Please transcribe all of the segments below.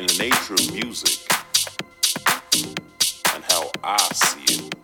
in the nature of music and how I see it.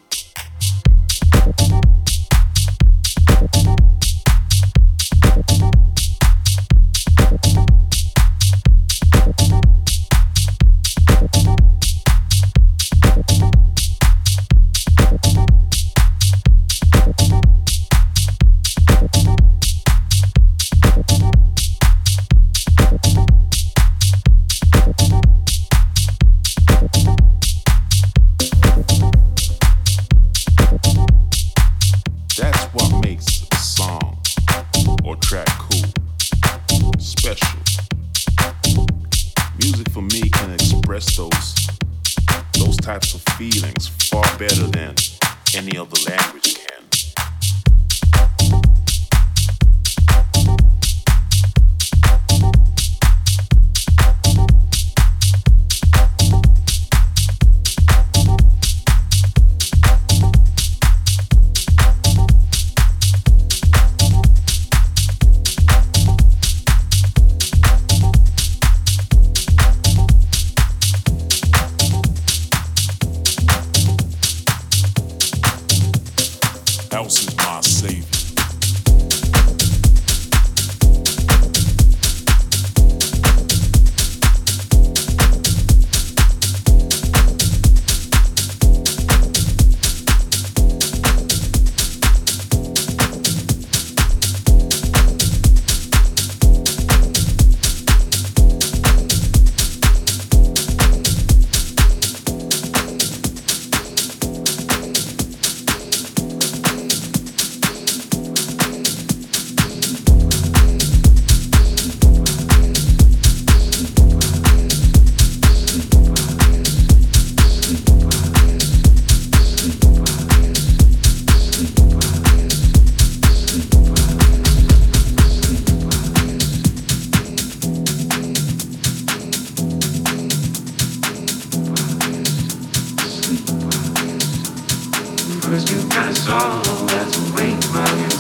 Cause you got a song that's a wing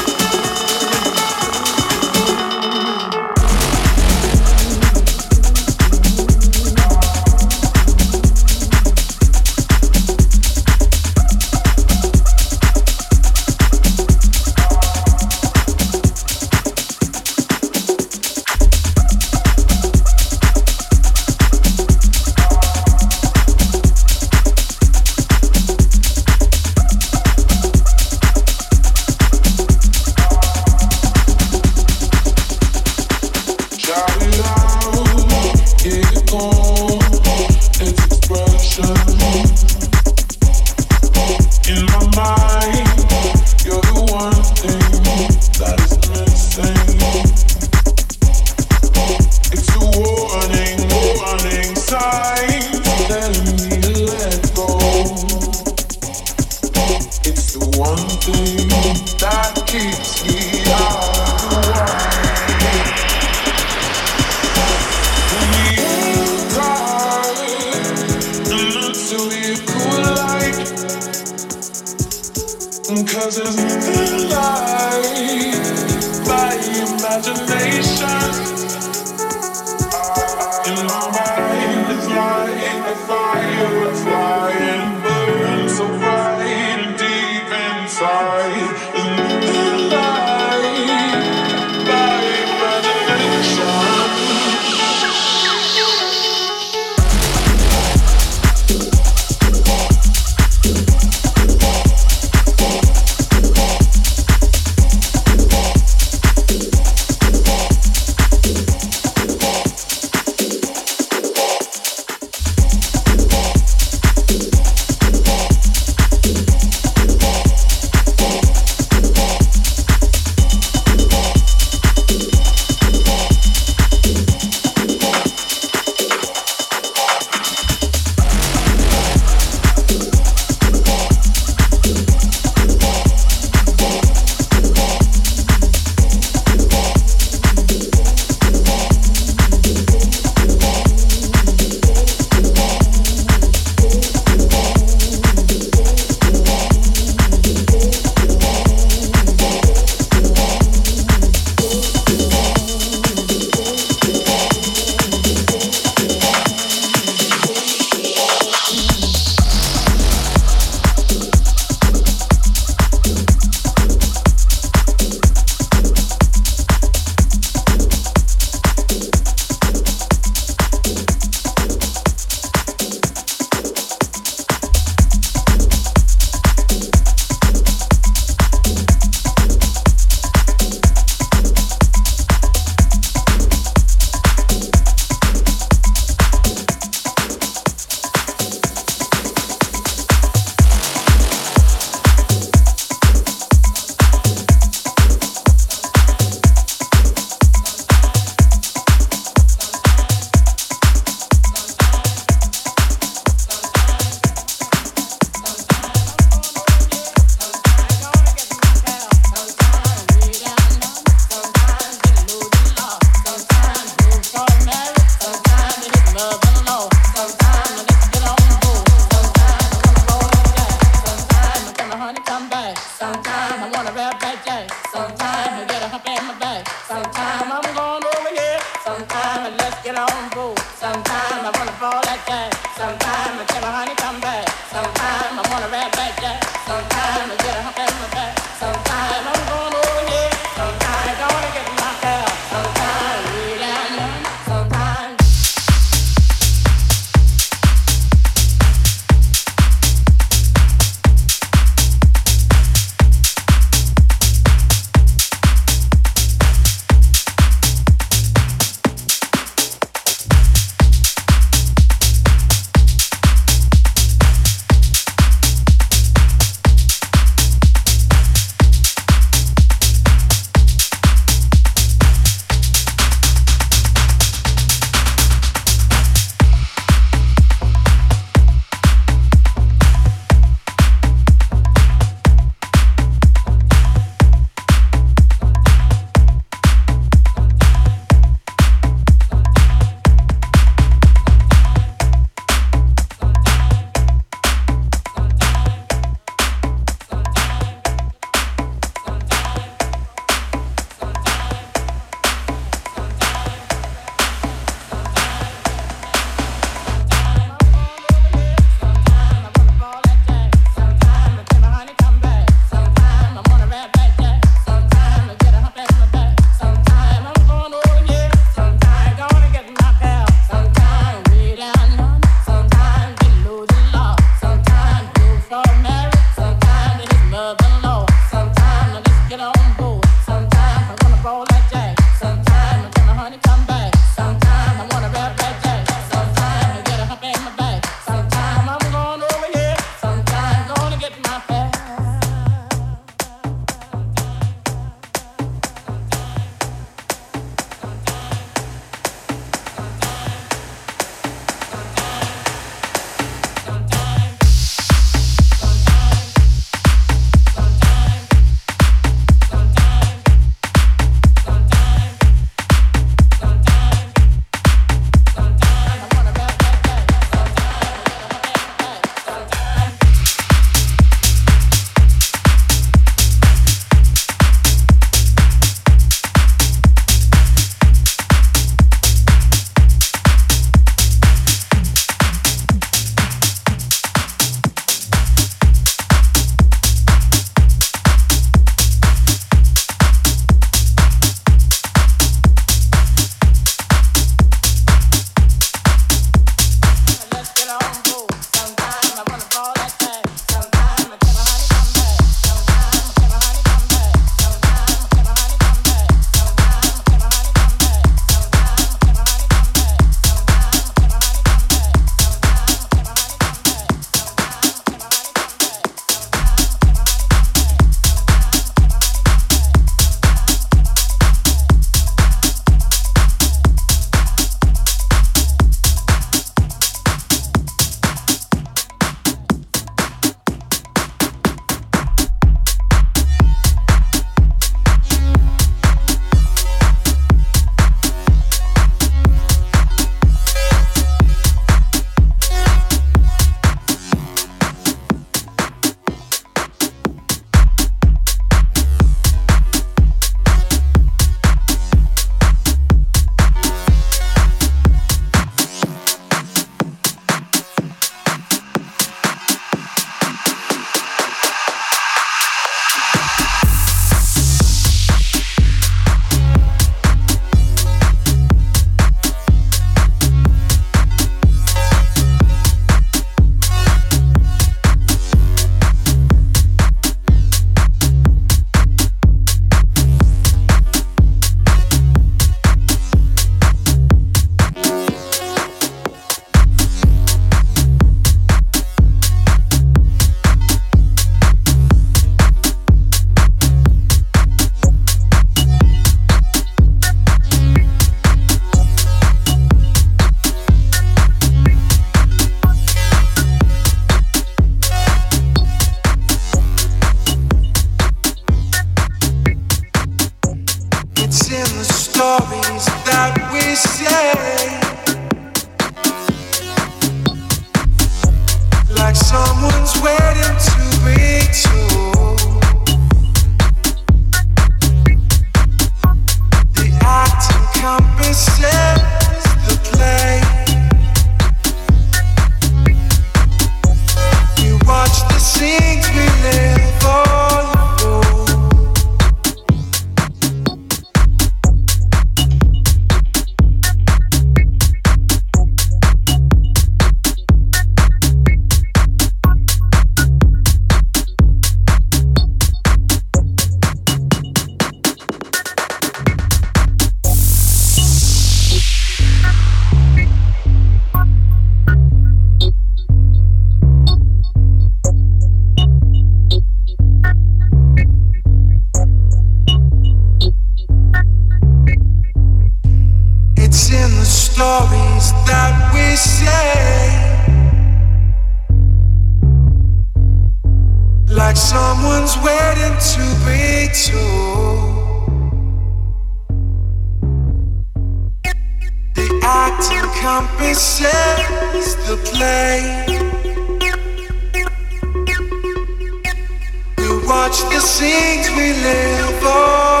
things we live for.